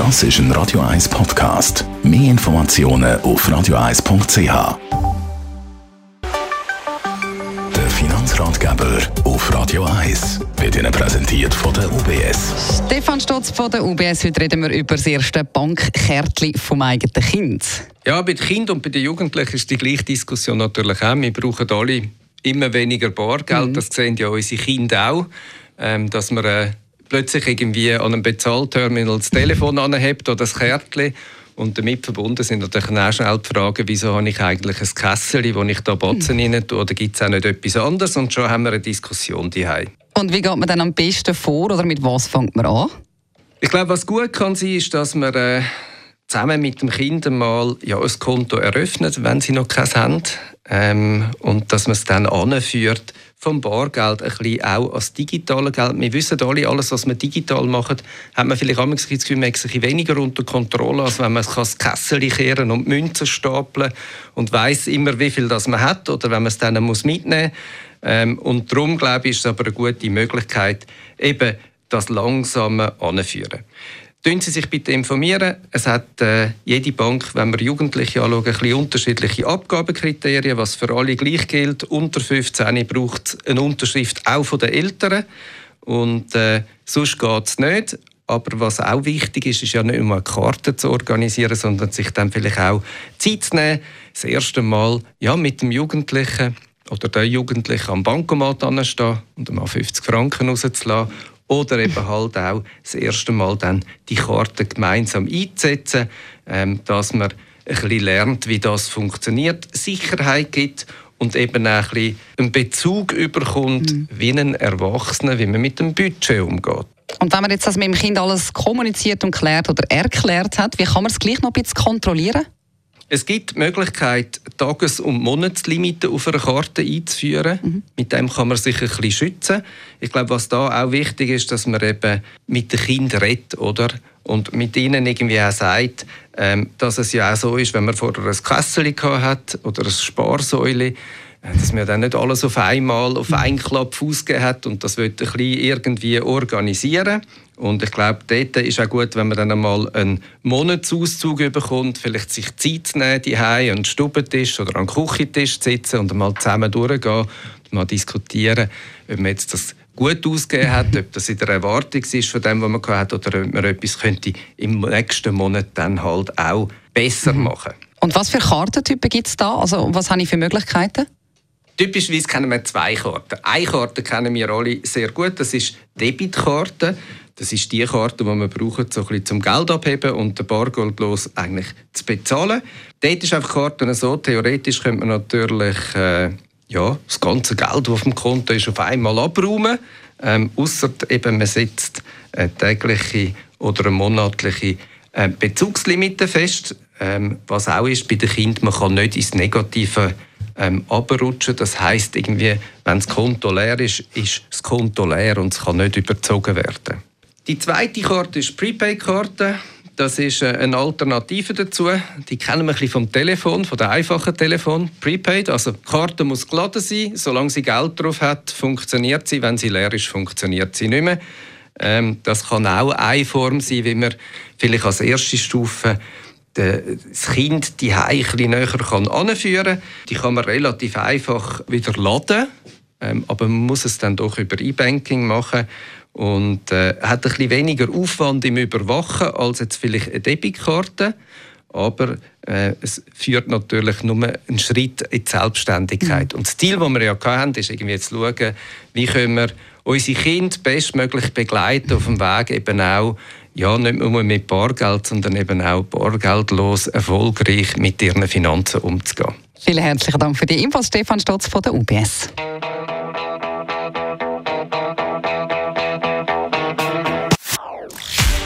Das ist ein Radio 1 Podcast. Mehr Informationen auf radio1.ch. Der Finanzratgeber auf Radio 1 wird Ihnen präsentiert von der UBS. Stefan Stotz von der UBS. Heute reden wir über das erste Bankkärtchen vom eigenen Kind. Ja, bei den Kindern und bei den Jugendlichen ist die gleiche Diskussion natürlich auch. Wir brauchen alle immer weniger Bargeld. Mhm. Das sehen ja unsere Kinder auch. Ähm, dass man äh, plötzlich irgendwie an einem Bezahlterminal das Telefon anhebt oder das Kärtchen. Und damit verbunden sind natürlich auch schnell die Fragen, wieso habe ich eigentlich ein Kessel, wo ich da Batzen mhm. rein tue, oder gibt es auch nicht etwas anderes? Und schon haben wir eine Diskussion hier. Und wie geht man dann am besten vor oder mit was fängt man an? Ich glaube, was gut kann sein, ist, dass man äh, zusammen mit dem Kind mal ja, ein Konto eröffnet, wenn sie noch keins haben. Ähm, und dass man es dann anführt vom Bargeld ein bisschen auch als digitale Geld. Wir wissen alle, alles, was man digital macht, hat man vielleicht das Gefühl, man hat sich weniger unter Kontrolle, als wenn man das Kessel kehren und Münzen stapeln und weiß immer, wie viel das man hat oder wenn man es dann muss mitnehmen muss. Ähm, und darum, glaube ich, ist es aber eine gute Möglichkeit, eben das langsame anführen. Tun Sie sich bitte informieren. Es hat äh, jede Bank, wenn wir Jugendliche anschauen, ein bisschen unterschiedliche Abgabekriterien, was für alle gleich gilt. Unter 15 braucht eine Unterschrift auch von den Eltern. Und äh, sonst geht es nicht. Aber was auch wichtig ist, ist ja nicht nur eine Karte zu organisieren, sondern sich dann vielleicht auch Zeit zu nehmen, das erste Mal ja, mit dem Jugendlichen oder der Jugendlichen am Bankomat anstehen und mal 50 Franken rauszulassen oder eben halt auch das erste Mal dann die Karte gemeinsam einzusetzen, ähm, dass man ein bisschen lernt, wie das funktioniert, Sicherheit gibt und eben auch ein bisschen einen Bezug überkommt, mhm. wie ein Erwachsener, wie man mit dem Budget umgeht. Und wenn man jetzt das mit dem Kind alles kommuniziert und klärt oder erklärt hat, wie kann man es gleich noch ein bisschen kontrollieren? Es gibt die Möglichkeit, Tages- und Monatslimiten auf einer Karte einzuführen. Mhm. Mit dem kann man sich ein bisschen schützen. Ich glaube, was da auch wichtig ist, dass man eben mit den Kindern redet, oder? Und mit ihnen irgendwie auch sagt, ähm, dass es ja auch so ist, wenn man vorher ein Kessel hat oder ein Sparsäule, dass man dann nicht alles auf einmal auf einen Klapp ausgegeben hat und das wird ein bisschen irgendwie organisieren. Und ich glaube, dort ist auch gut, wenn man dann einmal einen Monatsauszug bekommt, vielleicht sich Zeit zu nehmen, die an einen Stubentisch oder an einen Küchentisch zu sitzen und einmal zusammen durchgehen und mal diskutieren, ob man jetzt das gut ausgegeben hat, ob das in der Erwartung ist von dem, was man hat, oder ob man etwas könnte im nächsten Monat dann halt auch besser mhm. machen. Und was für Kartentypen gibt es da? Also was habe ich für Möglichkeiten? Typischerweise kennen wir zwei Karten. Eine Karte kennen wir alle sehr gut, das ist Debitkarte. Das ist die Karte, die man braucht, so zum Geld abheben und den Bargeldlos eigentlich zu bezahlen. Dort ist einfach die Karte so, theoretisch könnte man natürlich äh, ja, das ganze Geld, das auf dem Konto ist, auf einmal abräumen. Ähm, Außer man setzt eine tägliche oder eine monatliche äh, Bezugslimite fest. Ähm, was auch ist bei den Kindern, man kann nicht ins Negative ähm, abrutschen. Das heißt irgendwie, wenn das Konto leer ist, ist das Konto leer und es kann nicht überzogen werden. Die zweite Karte ist Prepaid-Karte. Das ist äh, eine Alternative dazu. Die kennen wir vom Telefon, von dem einfachen Telefon. Prepaid, also die Karte muss geladen sein. Solange sie Geld drauf hat, funktioniert sie. Wenn sie leer ist, funktioniert sie nicht mehr. Ähm, das kann auch eine Form sein, wie man vielleicht als erste Stufe das Kind die bisschen näher anführen kann. Die kann man relativ einfach wieder laden, ähm, aber man muss es dann doch über E-Banking machen und äh, hat ein bisschen weniger Aufwand im Überwachen als jetzt vielleicht eine Debitkarte. Aber äh, es führt natürlich nur einen Schritt in die Selbstständigkeit. Mhm. Und das Ziel, das wir ja hatten, ist irgendwie zu schauen, wie können wir unsere Kinder bestmöglich begleiten auf dem Weg eben auch ja, nicht nur mit Bargeld, sondern eben auch bargeldlos erfolgreich mit ihren Finanzen umzugehen. Vielen herzlichen Dank für die Infos, Stefan Stotz von der UBS.